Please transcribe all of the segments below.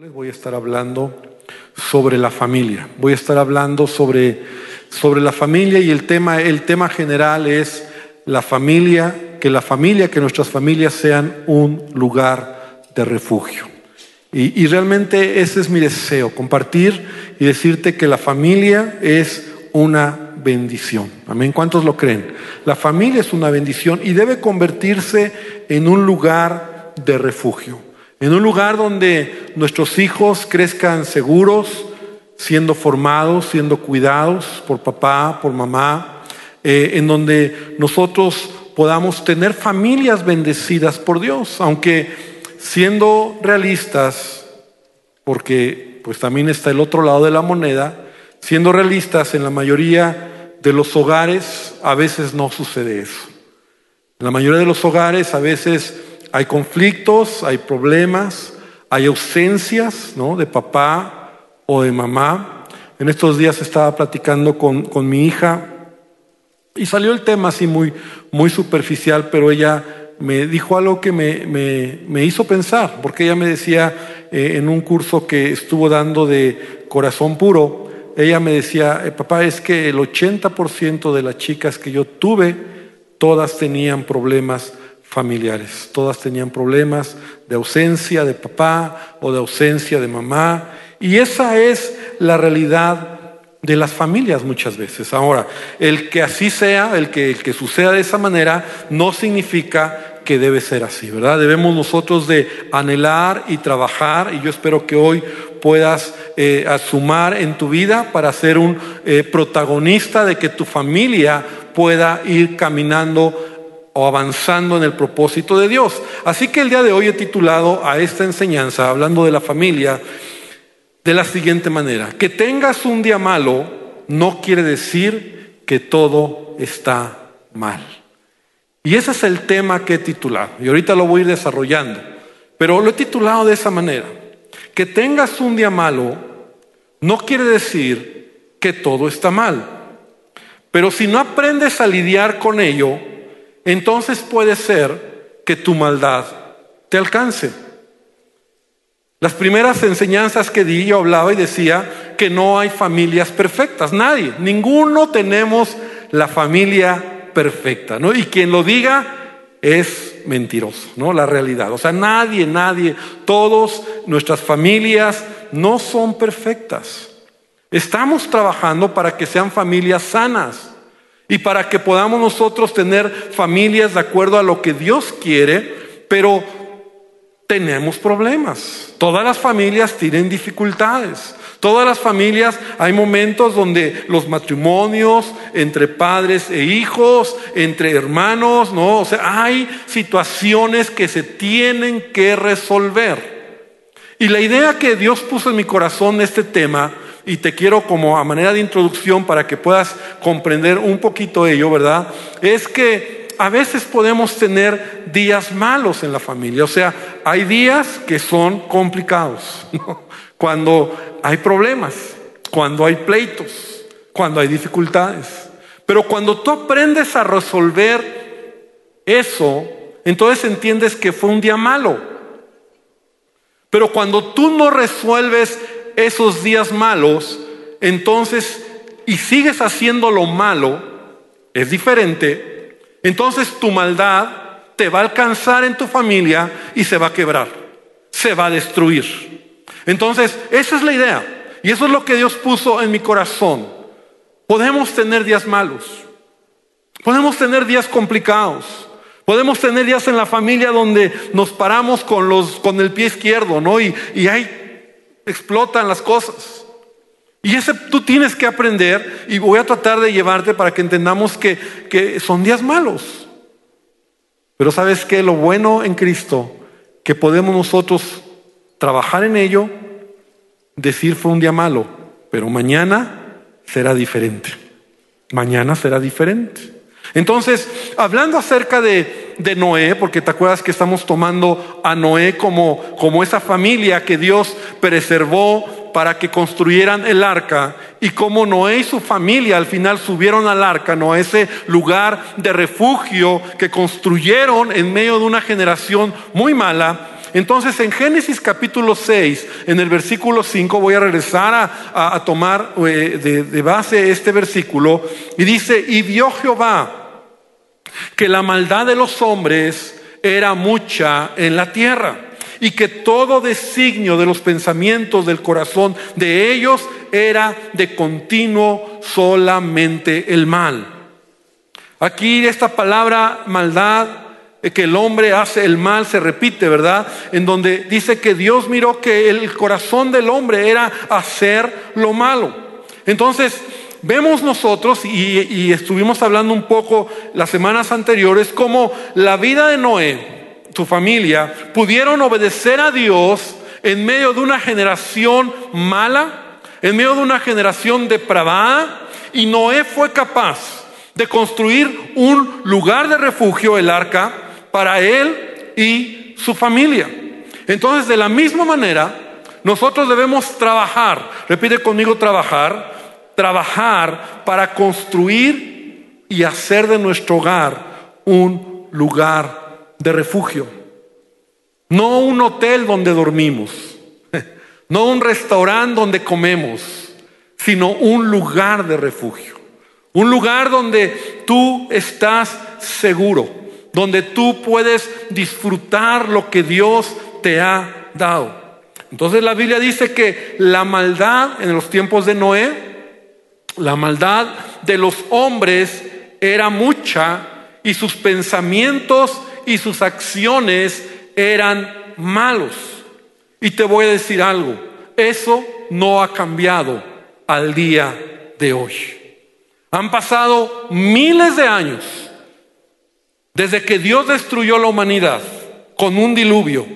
Les voy a estar hablando sobre la familia. Voy a estar hablando sobre, sobre la familia y el tema, el tema general es la familia, que la familia, que nuestras familias sean un lugar de refugio. Y, y realmente ese es mi deseo, compartir y decirte que la familia es una bendición. Amén. ¿Cuántos lo creen? La familia es una bendición y debe convertirse en un lugar de refugio en un lugar donde nuestros hijos crezcan seguros, siendo formados, siendo cuidados por papá, por mamá, eh, en donde nosotros podamos tener familias bendecidas por Dios, aunque siendo realistas, porque pues también está el otro lado de la moneda, siendo realistas en la mayoría de los hogares a veces no sucede eso. En la mayoría de los hogares a veces hay conflictos, hay problemas, hay ausencias ¿no? de papá o de mamá. En estos días estaba platicando con, con mi hija y salió el tema así muy, muy superficial, pero ella me dijo algo que me, me, me hizo pensar, porque ella me decía eh, en un curso que estuvo dando de corazón puro, ella me decía, eh, papá, es que el 80% de las chicas que yo tuve, todas tenían problemas familiares. Todas tenían problemas de ausencia de papá o de ausencia de mamá. Y esa es la realidad de las familias muchas veces. Ahora, el que así sea, el que, el que suceda de esa manera, no significa que debe ser así, ¿verdad? Debemos nosotros de anhelar y trabajar, y yo espero que hoy puedas eh, asumar en tu vida para ser un eh, protagonista de que tu familia pueda ir caminando o avanzando en el propósito de Dios. Así que el día de hoy he titulado a esta enseñanza, hablando de la familia, de la siguiente manera. Que tengas un día malo no quiere decir que todo está mal. Y ese es el tema que he titulado. Y ahorita lo voy a ir desarrollando. Pero lo he titulado de esa manera. Que tengas un día malo no quiere decir que todo está mal. Pero si no aprendes a lidiar con ello, entonces puede ser que tu maldad te alcance. Las primeras enseñanzas que di yo hablaba y decía que no hay familias perfectas, nadie, ninguno tenemos la familia perfecta, ¿no? Y quien lo diga es mentiroso, ¿no? La realidad. O sea, nadie, nadie, todos nuestras familias no son perfectas. Estamos trabajando para que sean familias sanas. Y para que podamos nosotros tener familias de acuerdo a lo que Dios quiere, pero tenemos problemas. Todas las familias tienen dificultades. Todas las familias hay momentos donde los matrimonios entre padres e hijos, entre hermanos, ¿no? O sea, hay situaciones que se tienen que resolver. Y la idea que Dios puso en mi corazón este tema y te quiero como a manera de introducción para que puedas comprender un poquito ello, ¿verdad? Es que a veces podemos tener días malos en la familia, o sea, hay días que son complicados, cuando hay problemas, cuando hay pleitos, cuando hay dificultades. Pero cuando tú aprendes a resolver eso, entonces entiendes que fue un día malo. Pero cuando tú no resuelves esos días malos, entonces, y sigues haciendo lo malo, es diferente, entonces tu maldad te va a alcanzar en tu familia y se va a quebrar, se va a destruir. Entonces, esa es la idea. Y eso es lo que Dios puso en mi corazón. Podemos tener días malos. Podemos tener días complicados. Podemos tener días en la familia donde nos paramos con, los, con el pie izquierdo, ¿no? Y, y hay explotan las cosas. Y ese tú tienes que aprender y voy a tratar de llevarte para que entendamos que, que son días malos. Pero sabes que lo bueno en Cristo, que podemos nosotros trabajar en ello, decir fue un día malo, pero mañana será diferente. Mañana será diferente. Entonces, hablando acerca de, de, Noé, porque te acuerdas que estamos tomando a Noé como, como esa familia que Dios preservó para que construyeran el arca, y como Noé y su familia al final subieron al arca, ¿no? ese lugar de refugio que construyeron en medio de una generación muy mala, Entonces en Génesis capítulo 6, en el versículo 5, voy a regresar a, tomar eh, de, de base este versículo, y dice, y vio Jehová que la maldad de los hombres era mucha en la tierra y que todo designio de los pensamientos del corazón de ellos era de continuo solamente el mal. Aquí esta palabra maldad, eh, que el hombre hace el mal, se repite, ¿verdad? En donde dice que Dios miró que el corazón del hombre era hacer lo malo. Entonces, vemos nosotros, y, estuvimos hablando un poco las semanas anteriores, como la vida de Noé, su familia, pudieron obedecer a Dios en medio de una generación mala, en medio de una generación depravada, y Noé fue capaz de construir un lugar de refugio, el arca, para él y su familia. Entonces, de la misma manera, nosotros debemos trabajar, repite conmigo trabajar, trabajar para construir y hacer de nuestro hogar un lugar de refugio. No un hotel donde dormimos, no un restaurante donde comemos, sino un lugar de refugio. Un lugar donde tú estás seguro, donde tú puedes disfrutar lo que Dios te ha dado. Entonces la Biblia dice que la maldad en los tiempos de Noé, la maldad de los hombres era mucha y sus pensamientos y sus acciones eran malos. Y te voy a decir algo, eso no ha cambiado al día de hoy. Han pasado miles de años desde que Dios destruyó la humanidad con un diluvio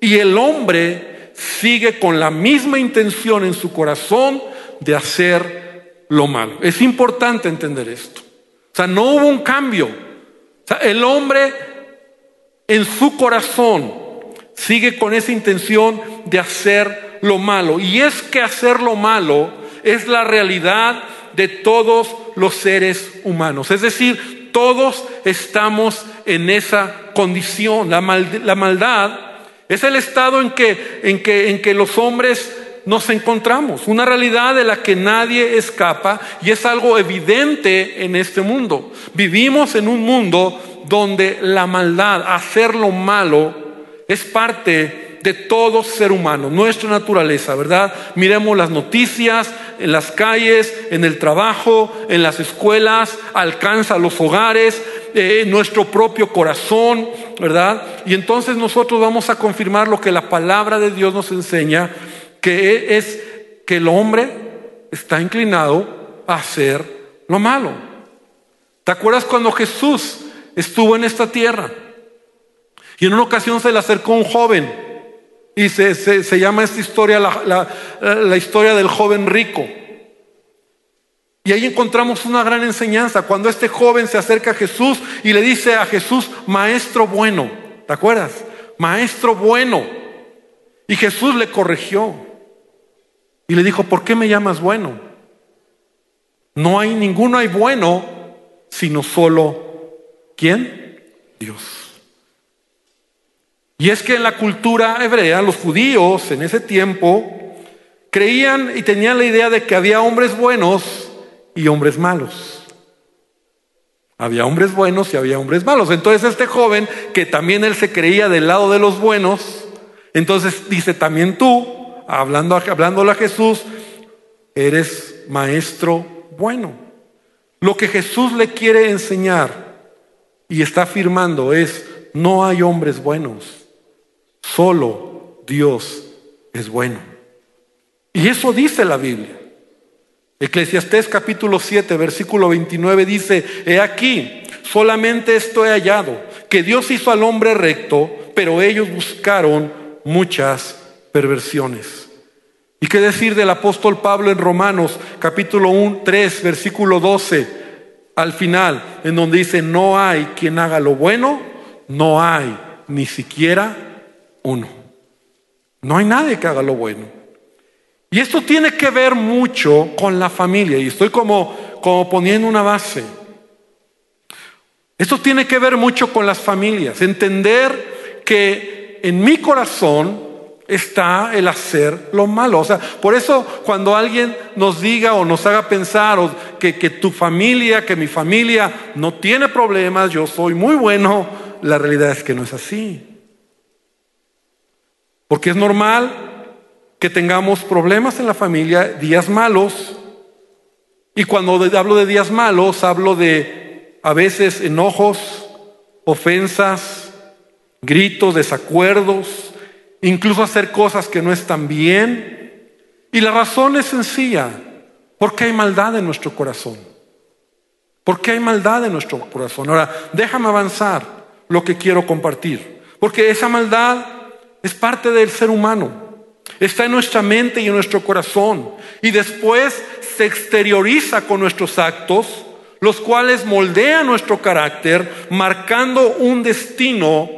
y el hombre sigue con la misma intención en su corazón de hacer lo malo. Es importante entender esto. O sea, no hubo un cambio. El hombre en su corazón sigue con esa intención de hacer lo malo. Y es que hacer lo malo es la realidad de todos los seres humanos. Es decir, todos estamos en esa condición. La, maldad es el estado en que, en, que, en que los hombres nos encontramos, una realidad de la que nadie escapa y es algo evidente en este mundo. Vivimos en un mundo donde la maldad, hacer lo malo, es parte de todo ser humano, nuestra naturaleza, ¿verdad? Miremos las noticias en las calles, en el trabajo, en las escuelas, alcanza los hogares, eh, nuestro propio corazón, ¿verdad? Y entonces nosotros vamos a confirmar lo que la palabra de Dios nos enseña, que es que el hombre está inclinado a hacer lo malo. ¿Te acuerdas cuando Jesús estuvo en esta tierra. Y en una ocasión se le acercó un joven y se, se, llama esta historia la, la, historia del joven rico. Y ahí encontramos una gran enseñanza. Cuando este joven se acerca a Jesús y le dice a Jesús, maestro bueno, ¿te acuerdas? Maestro bueno. Y Jesús le corrigió y le dijo, ¿por qué me llamas bueno? No hay ninguno hay bueno, sino solo ¿Quién? Dios. Y es que en la cultura hebrea, los judíos en ese tiempo creían y tenían la idea de que había hombres buenos y hombres malos. Había hombres buenos y había hombres malos. Entonces este joven, que también él se creía del lado de los buenos, entonces dice, también tú, hablando, hablándole a Jesús, eres maestro bueno. Lo que Jesús le quiere enseñar y está afirmando es, no hay hombres buenos, solo Dios es bueno. Y eso dice la Biblia. Eclesiastés capítulo 7, versículo 29 dice, he aquí, solamente esto he hallado, que Dios hizo al hombre recto, pero ellos buscaron muchas perversiones. ¿Y qué decir del apóstol Pablo en Romanos capítulo 1, 3, versículo 12? al final, en donde dice, no hay quien haga lo bueno, no hay ni siquiera uno. No hay nadie que haga lo bueno. Y esto tiene que ver mucho con la familia, y estoy como, como poniendo una base. Esto tiene que ver mucho con las familias, entender que en mi corazón está el hacer lo malo. O sea, por eso cuando alguien nos diga o nos haga pensar que, que tu familia, que mi familia no tiene problemas, yo soy muy bueno, la realidad es que no es así. Porque es normal que tengamos problemas en la familia, días malos. Y cuando hablo de días malos, hablo de a veces enojos, ofensas, gritos, desacuerdos, incluso hacer cosas que no están bien. Y la razón es sencilla, porque hay maldad en nuestro corazón. Porque hay maldad en nuestro corazón. Ahora, déjame avanzar lo que quiero compartir. Porque esa maldad es parte del ser humano. Está en nuestra mente y en nuestro corazón. Y después se exterioriza con nuestros actos, los cuales moldean nuestro carácter, marcando un destino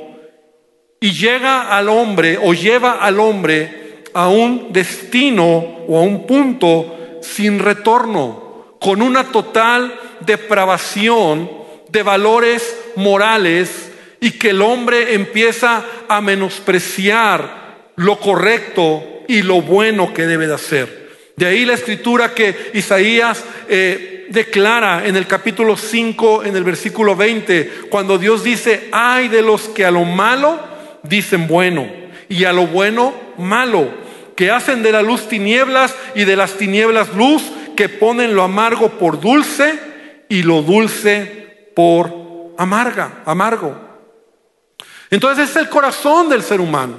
y llega al hombre o lleva al hombre a un destino o a un punto sin retorno, con una total depravación de valores morales y que el hombre empieza a menospreciar lo correcto y lo bueno que debe de hacer. De ahí la escritura que Isaías eh, declara en el capítulo 5, en el versículo 20, cuando Dios dice, ay de los que a lo malo dicen bueno y a lo bueno malo, que hacen de la luz tinieblas y de las tinieblas luz, que ponen lo amargo por dulce y lo dulce por amarga, amargo. Entonces es el corazón del ser humano.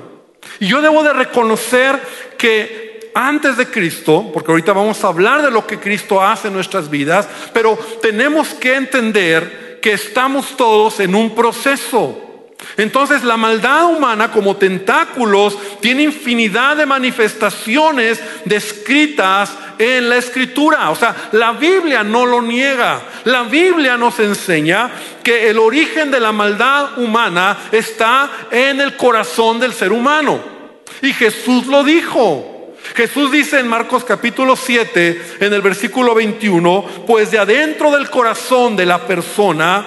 Y yo debo de reconocer que antes de Cristo, porque ahorita vamos a hablar de lo que Cristo hace en nuestras vidas, pero tenemos que entender que estamos todos en un proceso. Entonces la maldad humana como tentáculos tiene infinidad de manifestaciones descritas en la escritura. O sea, la Biblia no lo niega. La Biblia nos enseña que el origen de la maldad humana está en el corazón del ser humano. Y Jesús lo dijo. Jesús dice en Marcos capítulo 7, en el versículo 21, pues de adentro del corazón de la persona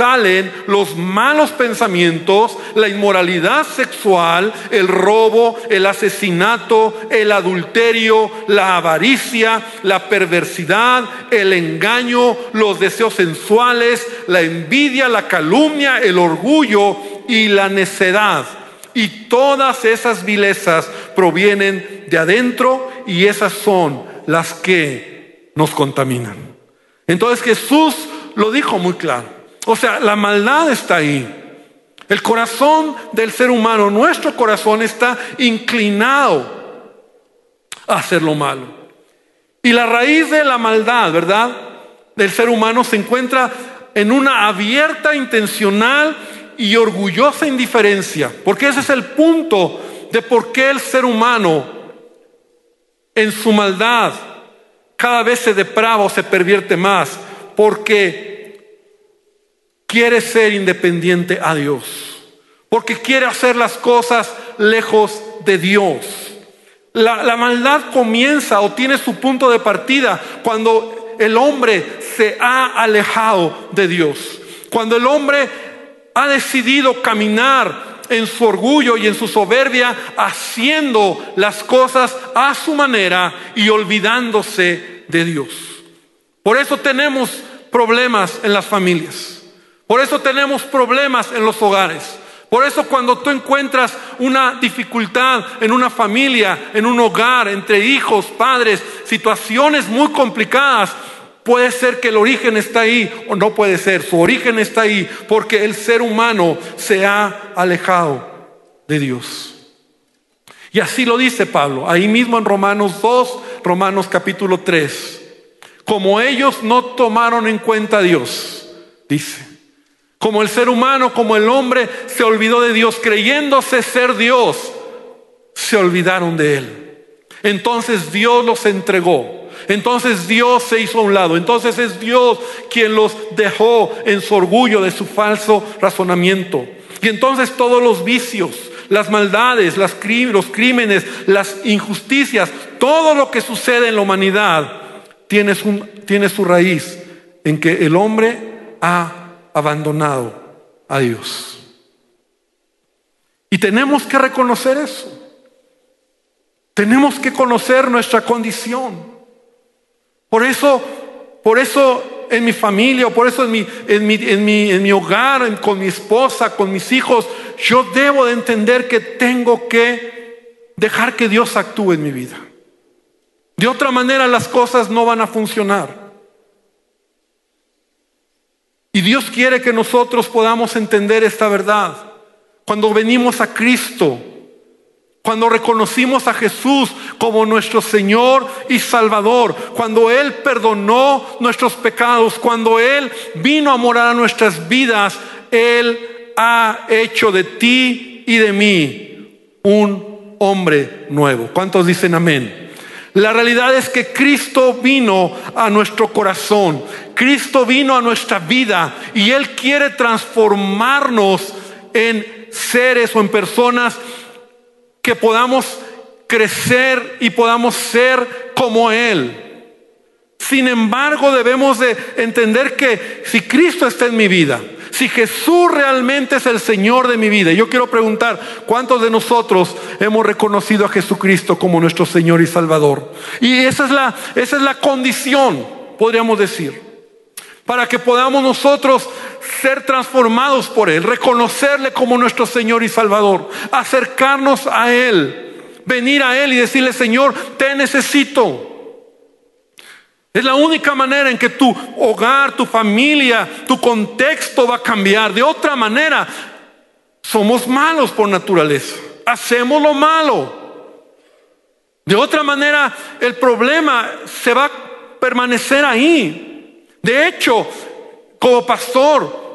salen los malos pensamientos, la inmoralidad sexual, el robo, el asesinato, el adulterio, la avaricia, la perversidad, el engaño, los deseos sensuales, la envidia, la calumnia, el orgullo y la necedad. Y todas esas vilezas provienen de adentro y esas son las que nos contaminan. Entonces Jesús lo dijo muy claro. O sea, la maldad está ahí. El corazón del ser humano, nuestro corazón está inclinado a hacer lo malo. Y la raíz de la maldad, ¿verdad? Del ser humano se encuentra en una abierta, intencional y orgullosa indiferencia. Porque ese es el punto de por qué el ser humano en su maldad cada vez se deprava o se pervierte más. Porque quiere ser independiente a Dios, porque quiere hacer las cosas lejos de Dios. La, maldad comienza o tiene su punto de partida cuando el hombre se ha alejado de Dios, cuando el hombre ha decidido caminar en su orgullo y en su soberbia, haciendo las cosas a su manera y olvidándose de Dios. Por eso tenemos problemas en las familias. Por eso tenemos problemas en los hogares. Por eso cuando tú encuentras una dificultad en una familia, en un hogar, entre hijos, padres, situaciones muy complicadas, puede ser que el origen está ahí o no puede ser. Su origen está ahí porque el ser humano se ha alejado de Dios. Y así lo dice Pablo, ahí mismo en Romanos 2, Romanos capítulo 3. Como ellos no tomaron en cuenta a Dios, dice. Como el ser humano, como el hombre se olvidó de Dios creyéndose ser Dios, se olvidaron de Él. Entonces Dios los entregó. Entonces Dios se hizo a un lado. Entonces es Dios quien los dejó en su orgullo de su falso razonamiento. Y entonces todos los vicios, las maldades, los crímenes, las injusticias, todo lo que sucede en la humanidad tiene su, tiene su raíz en que el hombre ha abandonado a Dios. Y tenemos que reconocer eso. Tenemos que conocer nuestra condición. Por eso, por eso en mi familia, por eso en mi, en mi, en mi, en mi hogar, con mi esposa, con mis hijos, yo debo de entender que tengo que dejar que Dios actúe en mi vida. De otra manera las cosas no van a funcionar. Y Dios quiere que nosotros podamos entender esta verdad. Cuando venimos a Cristo, cuando reconocimos a Jesús como nuestro Señor y Salvador, cuando Él perdonó nuestros pecados, cuando Él vino a morar a nuestras vidas, Él ha hecho de ti y de mí un hombre nuevo. ¿Cuántos dicen amén? La realidad es que Cristo vino a nuestro corazón, Cristo vino a nuestra vida y Él quiere transformarnos en seres o en personas que podamos crecer y podamos ser como Él. Sin embargo, debemos de entender que si Cristo está en mi vida, si Jesús realmente es el Señor de mi vida, yo quiero preguntar, ¿cuántos de nosotros hemos reconocido a Jesucristo como nuestro Señor y Salvador? Y esa es la, esa es la condición, podríamos decir, para que podamos nosotros ser transformados por Él, reconocerle como nuestro Señor y Salvador, acercarnos a Él, venir a Él y decirle, Señor, te necesito. Es la única manera en que tu hogar, tu familia, tu contexto va a cambiar. De otra manera, somos malos por naturaleza. Hacemos lo malo. De otra manera, el problema se va a permanecer ahí. De hecho, como pastor,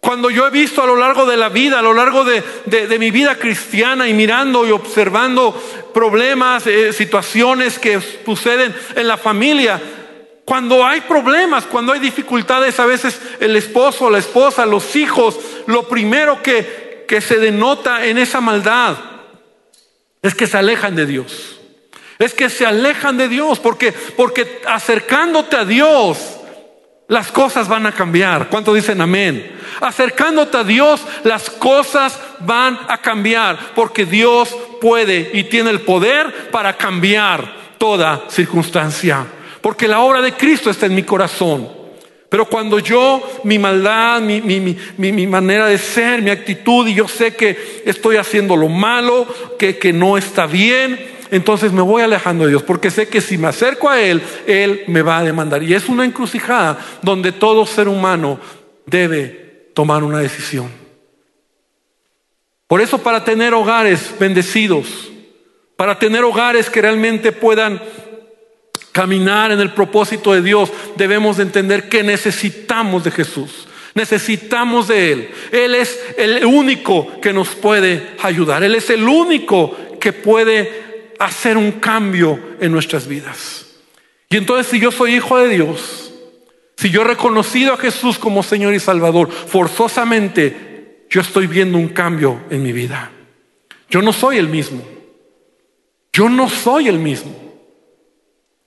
cuando yo he visto a lo largo de la vida, a lo largo de, mi vida cristiana y mirando y observando problemas, eh, situaciones que suceden en la familia, cuando hay problemas, cuando hay dificultades, a veces el esposo, la esposa, los hijos, lo primero que, que se denota en esa maldad es que se alejan de Dios. Es que se alejan de Dios porque, porque acercándote a Dios, las cosas van a cambiar. ¿Cuánto dicen amén? Acercándote a Dios, las cosas van a cambiar porque Dios puede y tiene el poder para cambiar toda circunstancia. Porque la obra de Cristo está en mi corazón. Pero cuando yo, mi maldad, mi, mi, manera de ser, mi actitud, y yo sé que estoy haciendo lo malo, que, que no está bien, entonces me voy alejando de Dios, porque sé que si me acerco a Él, Él me va a demandar. Y es una encrucijada donde todo ser humano debe tomar una decisión. Por eso para tener hogares bendecidos, para tener hogares que realmente puedan caminar en el propósito de Dios, debemos de entender que necesitamos de Jesús. Necesitamos de Él. Él es el único que nos puede ayudar. Él es el único que puede hacer un cambio en nuestras vidas. Y entonces si yo soy hijo de Dios, si yo he reconocido a Jesús como Señor y Salvador, forzosamente yo estoy viendo un cambio en mi vida. Yo no soy el mismo. Yo no soy el mismo.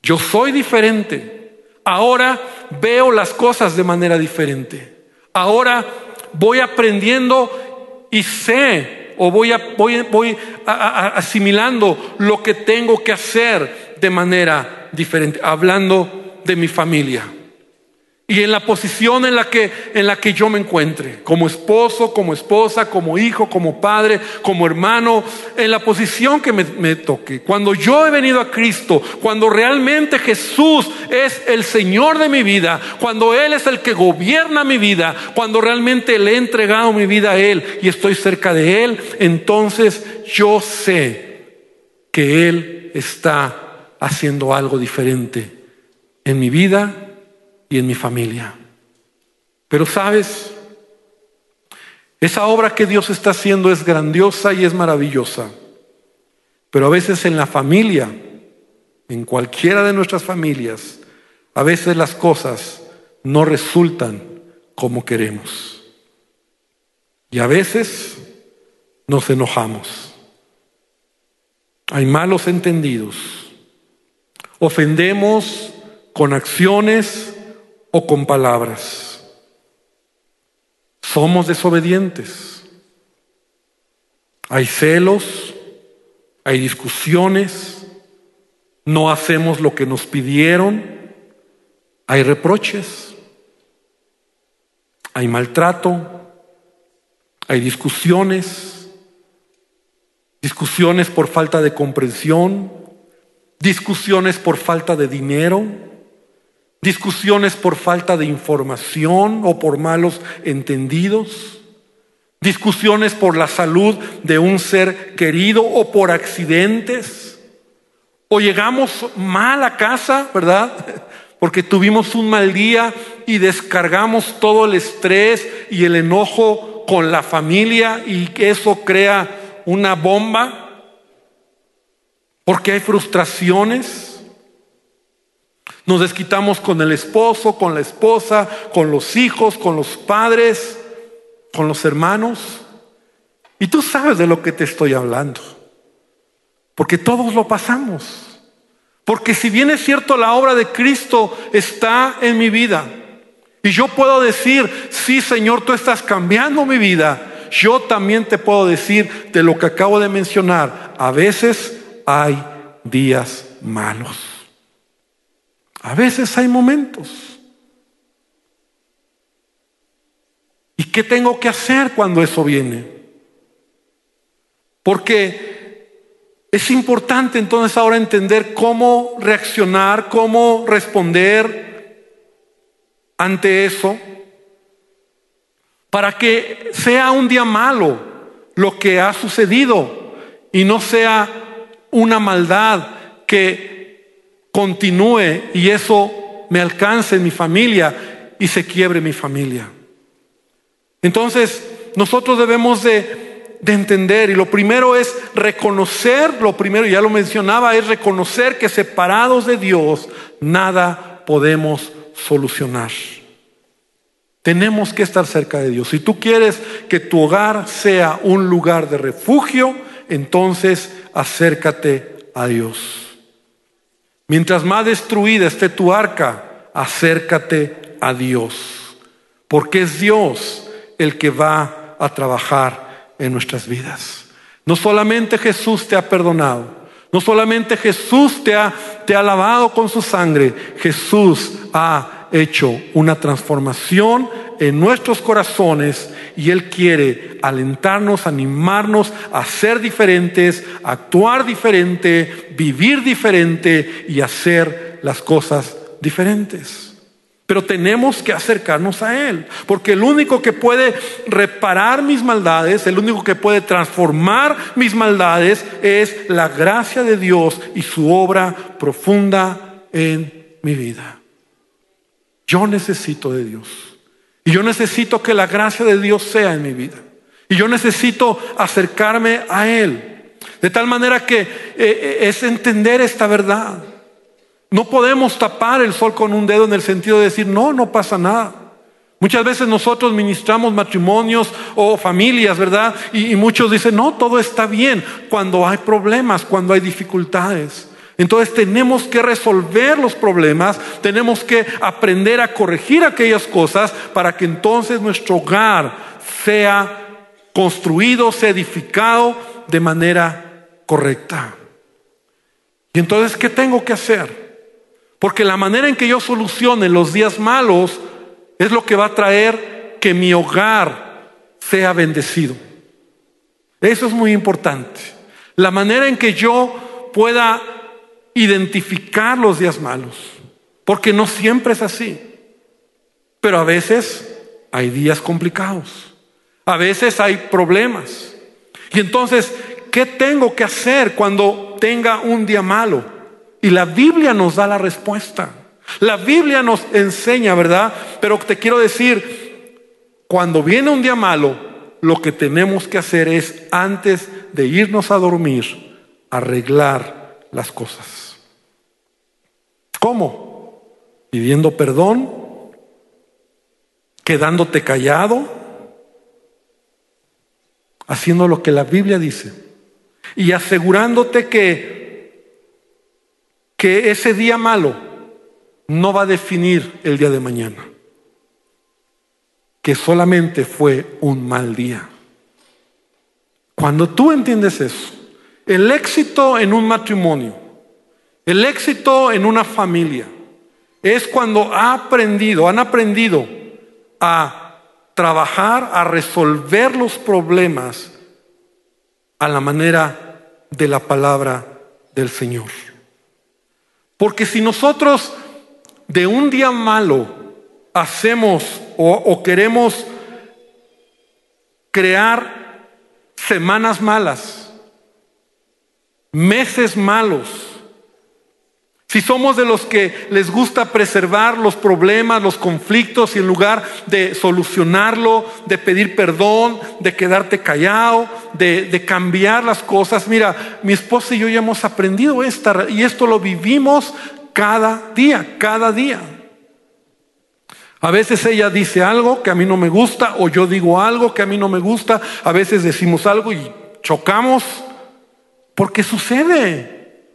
Yo soy diferente. Ahora veo las cosas de manera diferente. Ahora voy aprendiendo y sé o voy, voy, voy asimilando lo que tengo que hacer de manera diferente, hablando de mi familia. Y en la posición en la que en la que yo me encuentre, como esposo, como esposa, como hijo, como padre, como hermano, en la posición que me, me toque. Cuando yo he venido a Cristo, cuando realmente Jesús es el Señor de mi vida, cuando Él es el que gobierna mi vida, cuando realmente le he entregado mi vida a Él y estoy cerca de Él, entonces yo sé que Él está haciendo algo diferente en mi vida y en mi familia. Pero sabes, esa obra que Dios está haciendo es grandiosa y es maravillosa. Pero a veces en la familia, en cualquiera de nuestras familias, a veces las cosas no resultan como queremos. Y a veces nos enojamos. Hay malos entendidos. Ofendemos con acciones o con palabras. Somos desobedientes. Hay celos, hay discusiones, no hacemos lo que nos pidieron, hay reproches, hay maltrato, hay discusiones, discusiones por falta de comprensión, discusiones por falta de dinero, discusiones por falta de información o por malos entendidos discusiones por la salud de un ser querido o por accidentes, o llegamos mal a casa, ¿verdad? Porque tuvimos un mal día y descargamos todo el estrés y el enojo con la familia y eso crea una bomba, porque hay frustraciones. Nos desquitamos con el esposo, con la esposa, con los hijos, con los padres con los hermanos. Y tú sabes de lo que te estoy hablando. Porque todos lo pasamos. Porque si bien es cierto la obra de Cristo está en mi vida. Y yo puedo decir, sí Señor, tú estás cambiando mi vida. Yo también te puedo decir de lo que acabo de mencionar. A veces hay días malos. A veces hay momentos. ¿Y qué tengo que hacer cuando eso viene? Porque es importante entonces ahora entender cómo reaccionar, cómo responder ante eso, para que sea un día malo lo que ha sucedido y no sea una maldad que continúe y eso me alcance en mi familia y se quiebre mi familia. Entonces, nosotros debemos de, entender, y lo primero es reconocer, lo primero, ya lo mencionaba, es reconocer que separados de Dios, nada podemos solucionar. Tenemos que estar cerca de Dios. Si tú quieres que tu hogar sea un lugar de refugio, entonces acércate a Dios. Mientras más destruida esté tu arca, acércate a Dios. Porque es Dios el que va a trabajar en nuestras vidas. No solamente Jesús te ha perdonado, no solamente Jesús te ha, te ha lavado con su sangre, Jesús ha hecho una transformación en nuestros corazones y Él quiere alentarnos, animarnos a ser diferentes, actuar diferente, vivir diferente y hacer las cosas diferentes. Pero tenemos que acercarnos a Él, porque el único que puede reparar mis maldades, el único que puede transformar mis maldades es la gracia de Dios y su obra profunda en mi vida. Yo necesito de Dios. Y yo necesito que la gracia de Dios sea en mi vida. Y yo necesito acercarme a Él. De tal manera que eh, eh, es entender esta verdad. No podemos tapar el sol con un dedo en el sentido de decir, no, no pasa nada. Muchas veces nosotros ministramos matrimonios o familias, ¿verdad? Y, muchos dicen, no, todo está bien cuando hay problemas, cuando hay dificultades. Entonces tenemos que resolver los problemas, tenemos que aprender a corregir aquellas cosas para que entonces nuestro hogar sea construido, sea edificado de manera correcta. Y entonces, ¿qué tengo que hacer? Porque la manera en que yo solucione los días malos es lo que va a traer que mi hogar sea bendecido. Eso es muy importante. La manera en que yo pueda identificar los días malos. Porque no siempre es así. Pero a veces hay días complicados. A veces hay problemas. Y entonces, ¿qué tengo que hacer cuando tenga un día malo? Y la Biblia nos da la respuesta. La Biblia nos enseña, ¿verdad? Pero te quiero decir, cuando viene un día malo, lo que tenemos que hacer es, antes de irnos a dormir, arreglar las cosas. ¿Cómo? Pidiendo perdón, quedándote callado, haciendo lo que la Biblia dice y asegurándote que que ese día malo no va a definir el día de mañana, que solamente fue un mal día. Cuando tú entiendes eso, el éxito en un matrimonio, el éxito en una familia, es cuando ha aprendido, han aprendido a trabajar, a resolver los problemas a la manera de la palabra del Señor. Porque si nosotros de un día malo hacemos o, queremos crear semanas malas, meses malos, si somos de los que les gusta preservar los problemas, los conflictos y en lugar de solucionarlo, de pedir perdón, de quedarte callado, de, cambiar las cosas, mira, mi esposa y yo ya hemos aprendido esta y esto lo vivimos cada día, cada día. A veces ella dice algo que a mí no me gusta o yo digo algo que a mí no me gusta, a veces decimos algo y chocamos porque sucede.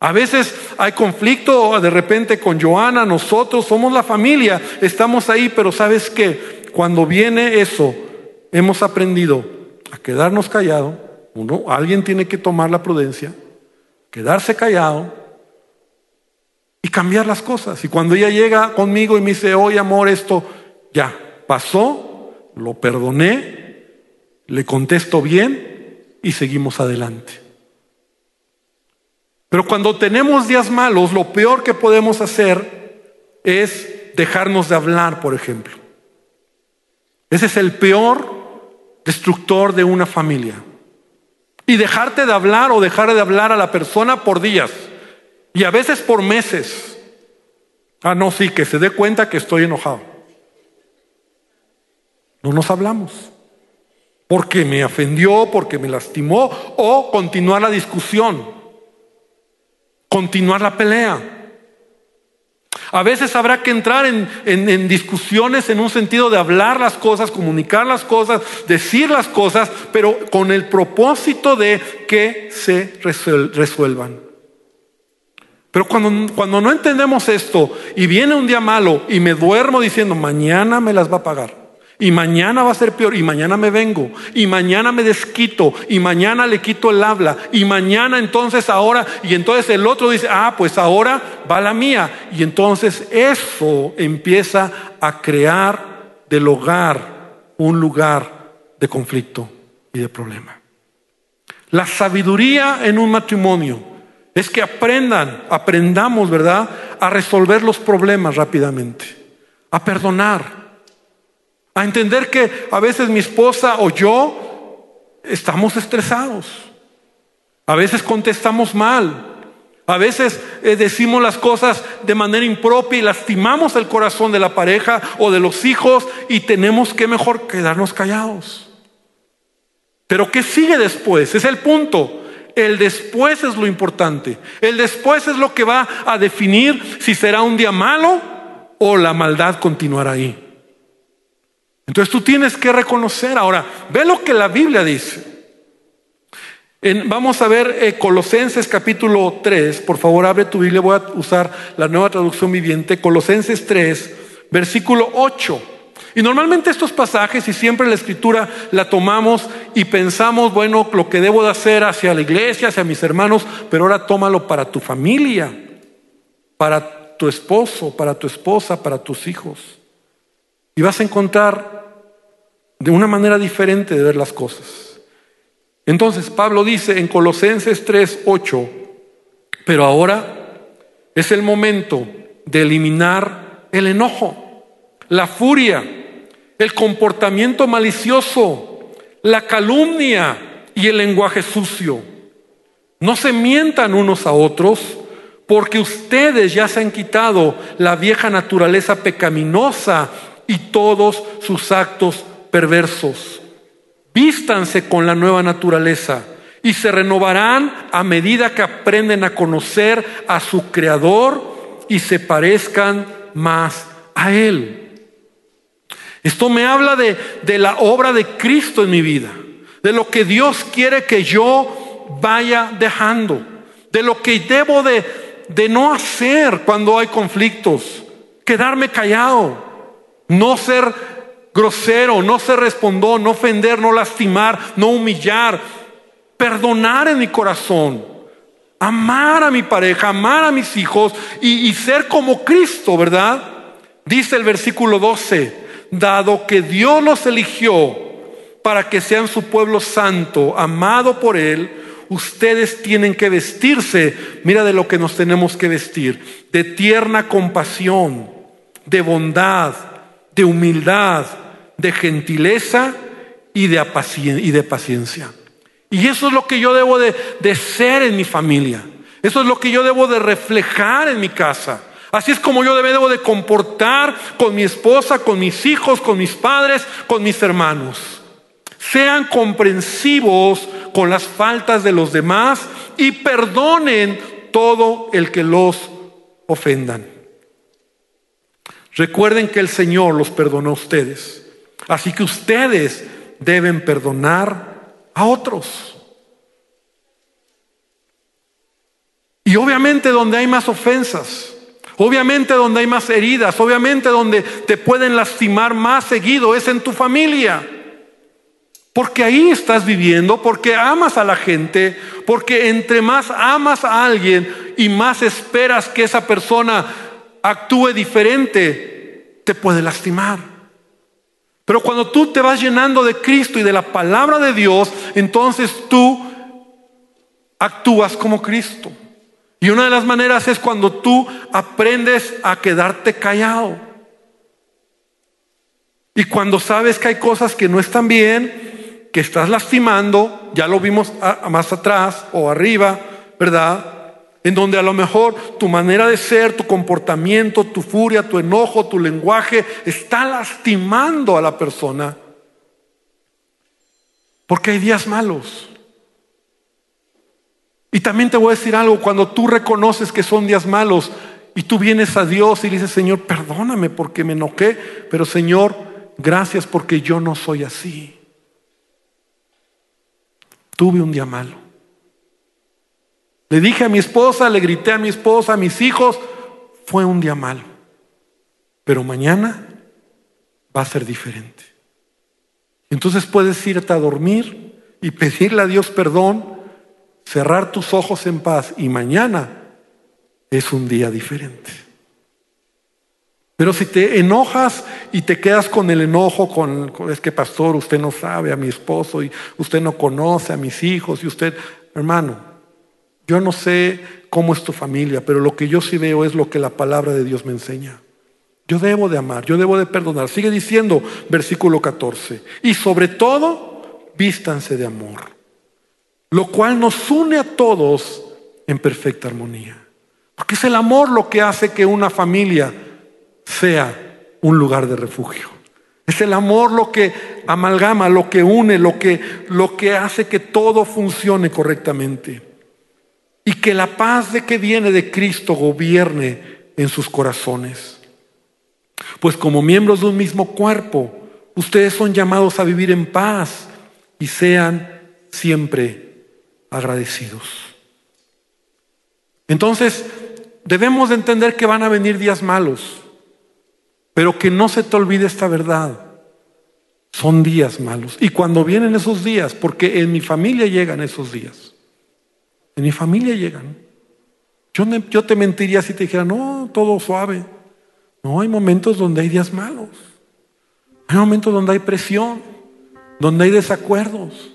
A veces hay conflicto de repente con Joana, nosotros somos la familia, estamos ahí, pero sabes que cuando viene eso, hemos aprendido a quedarnos callados. Uno, alguien tiene que tomar la prudencia, quedarse callado y cambiar las cosas. Y cuando ella llega conmigo y me dice, oye amor, esto ya pasó, lo perdoné, le contesto bien y seguimos adelante. Pero cuando tenemos días malos, lo peor que podemos hacer es dejarnos de hablar, por ejemplo. Ese es el peor destructor de una familia. Y dejarte de hablar o dejar de hablar a la persona por días. Y a veces por meses. Ah, no, sí, que se dé cuenta que estoy enojado. No nos hablamos. Porque me ofendió, porque me lastimó, o continuar la discusión continuar la pelea. A veces habrá que entrar en, discusiones en un sentido de hablar las cosas, comunicar las cosas, decir las cosas, pero con el propósito de que se resuelvan. Pero cuando, cuando no entendemos esto y viene un día malo y me duermo diciendo, mañana me las va a pagar. Y mañana va a ser peor. Y mañana me vengo. Y mañana me desquito. Y mañana le quito el habla. Y mañana entonces ahora. Y entonces el otro dice, ah, pues ahora va la mía. Y entonces eso empieza a crear del hogar un lugar de conflicto y de problema. La sabiduría en un matrimonio es que aprendan, aprendamos, ¿verdad? A resolver los problemas rápidamente. A perdonar a entender que a veces mi esposa o yo estamos estresados. A veces contestamos mal. A veces eh, decimos las cosas de manera impropia y lastimamos el corazón de la pareja o de los hijos y tenemos que mejor quedarnos callados. Pero ¿qué sigue después? Es el punto. El después es lo importante. El después es lo que va a definir si será un día malo o la maldad continuará ahí. Entonces tú tienes que reconocer ahora, ve lo que la Biblia dice. vamos a ver eh, Colosenses capítulo 3, por favor abre tu Biblia, voy a usar la nueva traducción viviente, Colosenses 3, versículo 8. Y normalmente estos pasajes, y siempre la escritura la tomamos y pensamos, bueno, lo que debo de hacer hacia la iglesia, hacia mis hermanos, pero ahora tómalo para tu familia, para tu esposo, para tu esposa, para tus hijos. Y vas a encontrar de una manera diferente de ver las cosas. Entonces Pablo dice en Colosenses 3, 8, pero ahora es el momento de eliminar el enojo, la furia, el comportamiento malicioso, la calumnia y el lenguaje sucio. No se mientan unos a otros, porque ustedes ya se han quitado la vieja naturaleza pecaminosa y todos sus actos perversos. Vístanse con la nueva naturaleza y se renovarán a medida que aprenden a conocer a su Creador y se parezcan más a Él. Esto me habla de, de la obra de Cristo en mi vida, de lo que Dios quiere que yo vaya dejando, de lo que debo de, de no hacer cuando hay conflictos, quedarme callado, no ser grosero, no ser respondón, no ofender, no lastimar, no humillar, perdonar en mi corazón, amar a mi pareja, amar a mis hijos y, y ser como Cristo, ¿verdad? Dice el versículo 12, dado que Dios los eligió para que sean su pueblo santo, amado por Él, ustedes tienen que vestirse, mira de lo que nos tenemos que vestir, de tierna compasión, de bondad, de humildad, de gentileza y de, paciencia. Y eso es lo que yo debo de, de ser en mi familia. Eso es lo que yo debo de reflejar en mi casa. Así es como yo debo de comportar con mi esposa, con mis hijos, con mis padres, con mis hermanos. Sean comprensivos con las faltas de los demás y perdonen todo el que los ofendan. Recuerden que el Señor los perdonó a ustedes. Así que ustedes deben perdonar a otros. Y obviamente donde hay más ofensas, obviamente donde hay más heridas, obviamente donde te pueden lastimar más seguido es en tu familia. Porque ahí estás viviendo, porque amas a la gente, porque entre más amas a alguien y más esperas que esa persona actúe diferente, te puede lastimar. Pero cuando tú te vas llenando de Cristo y de la palabra de Dios, entonces tú actúas como Cristo. Y una de las maneras es cuando tú aprendes a quedarte callado. Y cuando sabes que hay cosas que no están bien, que estás lastimando, ya lo vimos más atrás o arriba, ¿verdad? En donde a lo mejor tu manera de ser, tu comportamiento, tu furia, tu enojo, tu lenguaje está lastimando a la persona. Porque hay días malos. Y también te voy a decir algo, cuando tú reconoces que son días malos y tú vienes a Dios y dices, Señor, perdóname porque me enoqué, pero Señor, gracias porque yo no soy así. Tuve un día malo. Le dije a mi esposa, le grité a mi esposa, a mis hijos, fue un día malo. Pero mañana va a ser diferente. Entonces puedes irte a dormir y pedirle a Dios perdón, cerrar tus ojos en paz y mañana es un día diferente. Pero si te enojas y te quedas con el enojo, con, es que pastor, usted no sabe a mi esposo y usted no conoce a mis hijos y usted, hermano, yo no sé cómo es tu familia, pero lo que yo sí veo es lo que la palabra de Dios me enseña. Yo debo de amar, yo debo de perdonar. Sigue diciendo versículo 14. Y sobre todo, vístanse de amor, lo cual nos une a todos en perfecta armonía. Porque es el amor lo que hace que una familia sea un lugar de refugio. Es el amor lo que amalgama, lo que une, lo que, lo que hace que todo funcione correctamente. Y que la paz de que viene de Cristo gobierne en sus corazones. Pues como miembros de un mismo cuerpo, ustedes son llamados a vivir en paz y sean siempre agradecidos. Entonces, debemos de entender que van a venir días malos. Pero que no se te olvide esta verdad. Son días malos. Y cuando vienen esos días, porque en mi familia llegan esos días. En mi familia llegan. Yo, yo te mentiría si te dijera, no, todo suave. No, hay momentos donde hay días malos. Hay momentos donde hay presión, donde hay desacuerdos,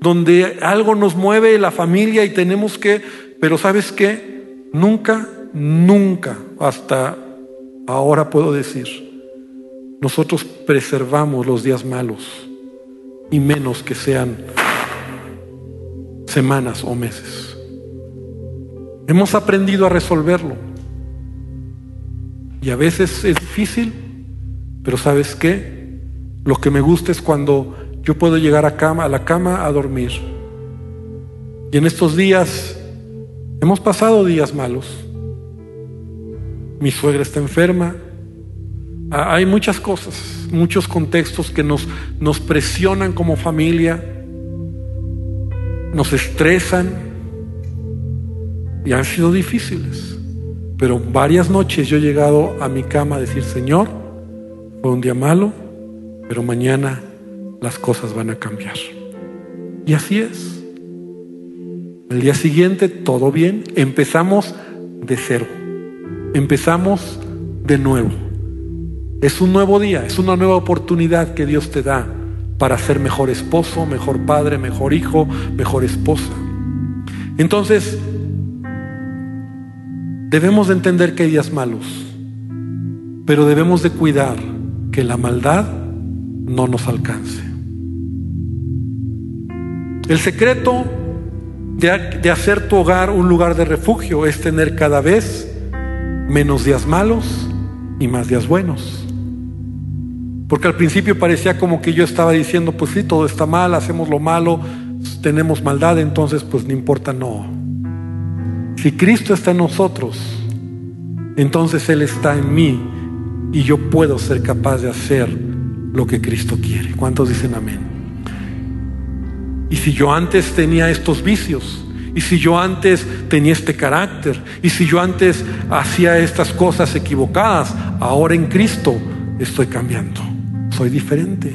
donde algo nos mueve la familia y tenemos que, pero ¿sabes qué? Nunca, nunca, hasta Ahora puedo decir, nosotros preservamos los días malos y menos que sean semanas o meses. Hemos aprendido a resolverlo. Y a veces es difícil, pero ¿sabes qué? Lo que me gusta es cuando yo puedo llegar a, la cama a dormir. Y en estos días hemos pasado días malos mi suegra está enferma. Ah, hay muchas cosas, muchos contextos que nos, nos presionan como familia, nos estresan y han sido difíciles. Pero varias noches yo he llegado a mi cama a decir, Señor, fue un día malo, pero mañana las cosas van a cambiar. Y así es. El día siguiente, todo bien, empezamos de cero. Empezamos de nuevo. Es un nuevo día, es una nueva oportunidad que Dios te da para ser mejor esposo, mejor padre, mejor hijo, mejor esposa. Entonces, debemos de entender que hay días malos, pero debemos de cuidar que la maldad no nos alcance. El secreto de, hacer tu hogar un lugar de refugio es tener cada vez menos días malos y más días buenos. Porque al principio parecía como que yo estaba diciendo, pues sí, todo está mal, hacemos lo malo, tenemos maldad, entonces pues no importa, no. Si Cristo está en nosotros, entonces Él está en mí y yo puedo ser capaz de hacer lo que Cristo quiere. ¿Cuántos dicen amén? Y si yo antes tenía estos vicios, y si yo antes tenía este carácter, y si yo antes hacía estas cosas equivocadas, ahora en Cristo estoy cambiando. Soy diferente.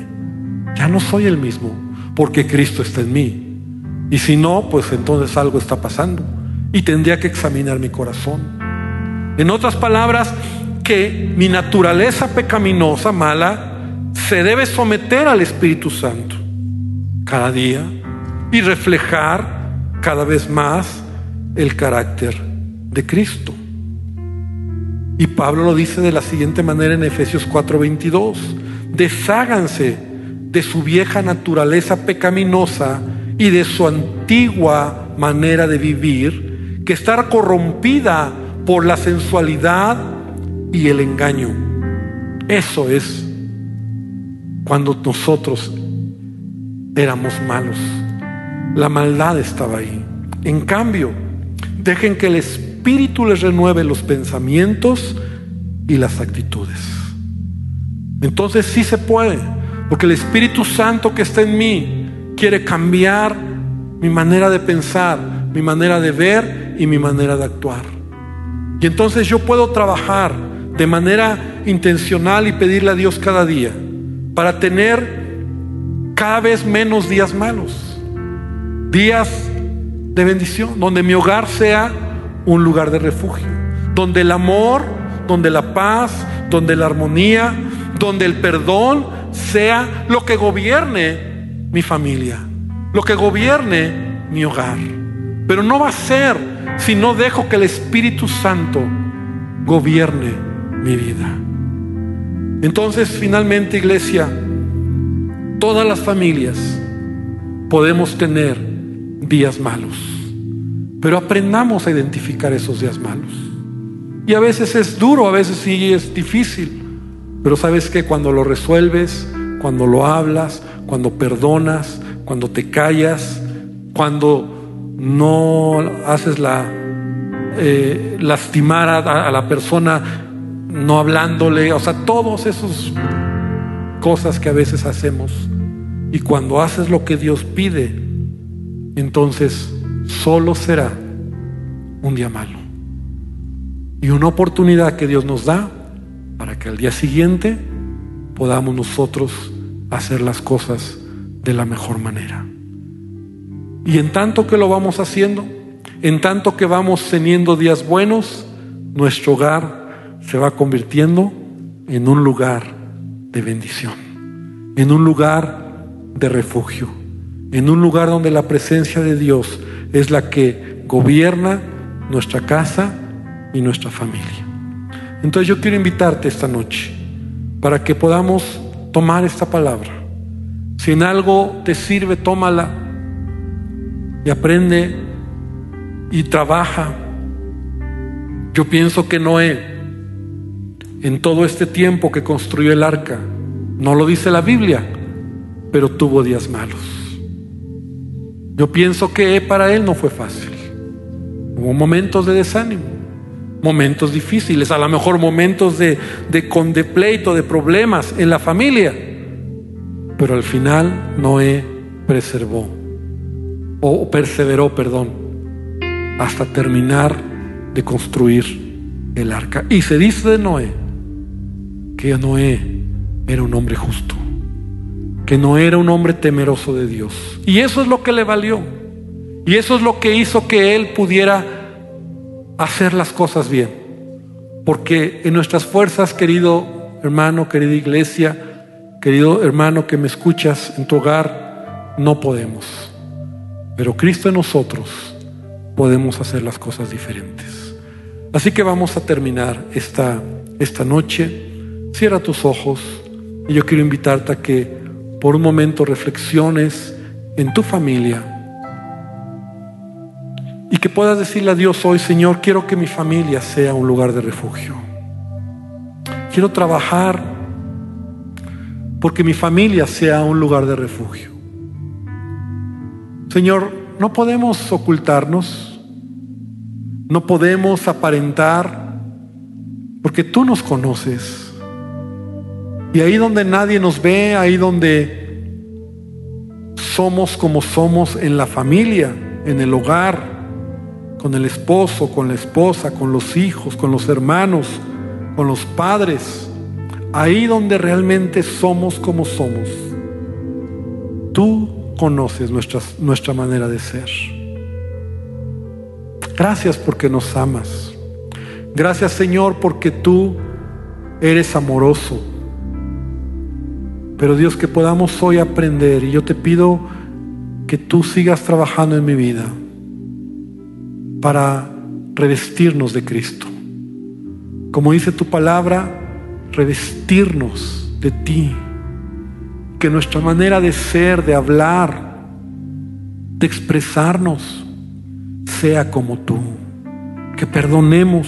Ya no soy el mismo, porque Cristo está en mí. Y si no, pues entonces algo está pasando. Y tendría que examinar mi corazón. En otras palabras, que mi naturaleza pecaminosa, mala, se debe someter al Espíritu Santo cada día y reflejar cada vez más el carácter de Cristo. Y Pablo lo dice de la siguiente manera en Efesios 4:22, desháganse de su vieja naturaleza pecaminosa y de su antigua manera de vivir, que está corrompida por la sensualidad y el engaño. Eso es cuando nosotros éramos malos. La maldad estaba ahí. En cambio, dejen que el Espíritu les renueve los pensamientos y las actitudes. Entonces sí se puede, porque el Espíritu Santo que está en mí quiere cambiar mi manera de pensar, mi manera de ver y mi manera de actuar. Y entonces yo puedo trabajar de manera intencional y pedirle a Dios cada día para tener cada vez menos días malos, días de bendición, donde mi hogar sea un lugar de refugio, donde el amor, donde la paz, donde la armonía, donde el perdón sea lo que gobierne mi familia, lo que gobierne mi hogar. Pero no va a ser si no dejo que el Espíritu Santo gobierne mi vida. Entonces, finalmente, iglesia, todas las familias podemos tener días malos, pero aprendamos a identificar esos días malos. Y a veces es duro, a veces sí es difícil, pero sabes que cuando lo resuelves, cuando lo hablas, cuando perdonas, cuando te callas, cuando no haces la eh, lastimar a, a la persona no hablándole, o sea, todos esos cosas que a veces hacemos. Y cuando haces lo que Dios pide, entonces solo será un día malo. Y una oportunidad que Dios nos da para que al día siguiente podamos nosotros hacer las cosas de la mejor manera. Y en tanto que lo vamos haciendo, en tanto que vamos teniendo días buenos, nuestro hogar se va convirtiendo en un lugar de bendición, en un lugar de refugio, en un lugar donde la presencia de Dios es la que gobierna nuestra casa y nuestra familia. Entonces yo quiero invitarte esta noche para que podamos tomar esta palabra. Si en algo te sirve, tómala y aprende y trabaja. Yo pienso que Noé en todo este tiempo que construyó el arca. No lo dice la Biblia, pero tuvo días malos. Yo pienso que para él no fue fácil. Hubo momentos de desánimo, momentos difíciles, a lo mejor momentos de, de, pleito, de problemas en la familia. Pero al final Noé preservó, o perseveró, perdón, hasta terminar de construir el arca. Y se dice de Noé que Noé era un hombre justo, que no era un hombre temeroso de Dios. Y eso es lo que le valió. Y eso es lo que hizo que él pudiera hacer las cosas bien. Porque en nuestras fuerzas, querido hermano, querida iglesia, querido hermano que me escuchas en tu hogar, no podemos. Pero Cristo en nosotros podemos hacer las cosas diferentes. Así que vamos a terminar esta, esta noche. Cierra tus ojos y yo quiero invitarte a que por un momento reflexiones en tu familia y que puedas decirle a Dios hoy, Señor, quiero que mi familia sea un lugar de refugio. Quiero trabajar porque mi familia sea un lugar de refugio. Señor, no podemos ocultarnos, no podemos aparentar, porque tú nos conoces. Y ahí donde nadie nos ve, ahí donde somos como somos en la familia, en el hogar, con el esposo, con la esposa, con los hijos, con los hermanos, con los padres, ahí donde realmente somos como somos. Tú conoces nuestra manera de ser. Gracias porque nos amas. Gracias Señor porque tú eres amoroso. Pero Dios, que podamos hoy aprender y yo te pido que tú sigas trabajando en mi vida para revestirnos de Cristo. Como dice tu palabra, revestirnos de ti. Que nuestra manera de ser, de hablar, de expresarnos, sea como tú. Que perdonemos,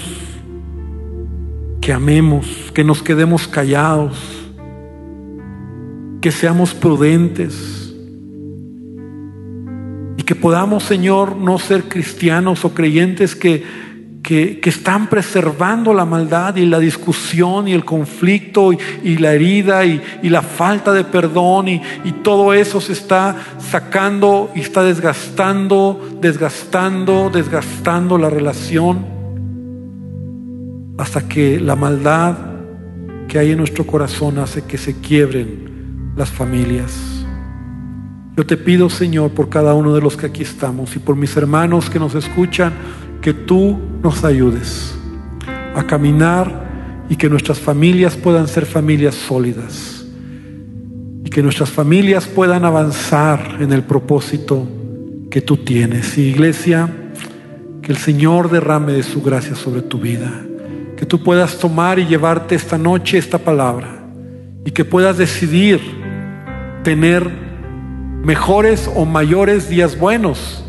que amemos, que nos quedemos callados, que seamos prudentes que podamos, Señor, no ser cristianos o creyentes que, que, están preservando la maldad y la discusión y el conflicto y, la herida y, la falta de perdón y, todo eso se está sacando y está desgastando, desgastando, desgastando la relación hasta que la maldad que hay en nuestro corazón hace que se quiebren las familias. Yo te pido, Señor, por cada uno de los que aquí estamos y por mis hermanos que nos escuchan, que tú nos ayudes a caminar y que nuestras familias puedan ser familias sólidas y que nuestras familias puedan avanzar en el propósito que tú tienes. Y iglesia, que el Señor derrame de su gracia sobre tu vida, que tú puedas tomar y llevarte esta noche esta palabra y que puedas decidir tener mejores o mayores días buenos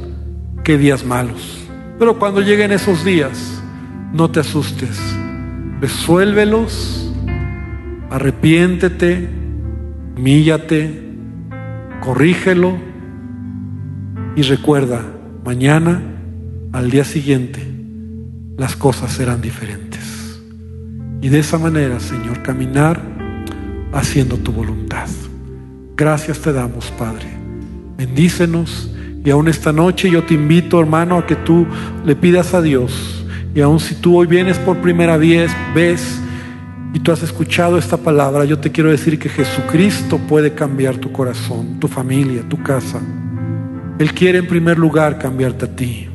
que días malos. Pero cuando lleguen esos días, no te asustes. Resuélvelos, arrepiéntete, humíllate, corrígelo y recuerda, mañana, al día siguiente, las cosas serán diferentes. Y de esa manera, Señor, caminar haciendo tu voluntad. Gracias te damos, Padre Bendícenos. Y aún esta noche yo te invito, hermano, a que tú le pidas a Dios. Y aún si tú hoy vienes por primera vez, ves y tú has escuchado esta palabra, yo te quiero decir que Jesucristo puede cambiar tu corazón, tu familia, tu casa. Él quiere en primer lugar cambiarte a ti.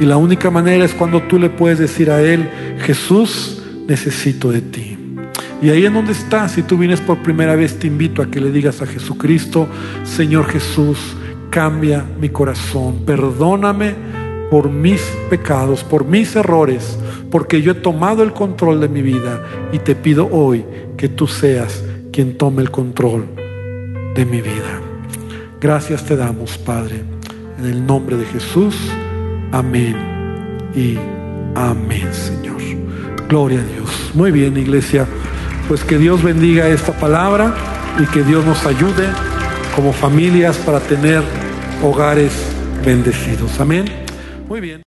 Y la única manera es cuando tú le puedes decir a Él, Jesús, necesito de ti. Y ahí en donde estás, si tú vienes por primera vez, te invito a que le digas a Jesucristo, Señor Jesús, cambia mi corazón, perdóname por mis pecados, por mis errores, porque yo he tomado el control de mi vida y te pido hoy que tú seas quien tome el control de mi vida. Gracias te damos, Padre, en el nombre de Jesús. Amén y amén, Señor. Gloria a Dios. Muy bien, iglesia. Pues que Dios bendiga esta palabra y que Dios nos ayude como familias para tener hogares bendecidos. Amén. Muy bien.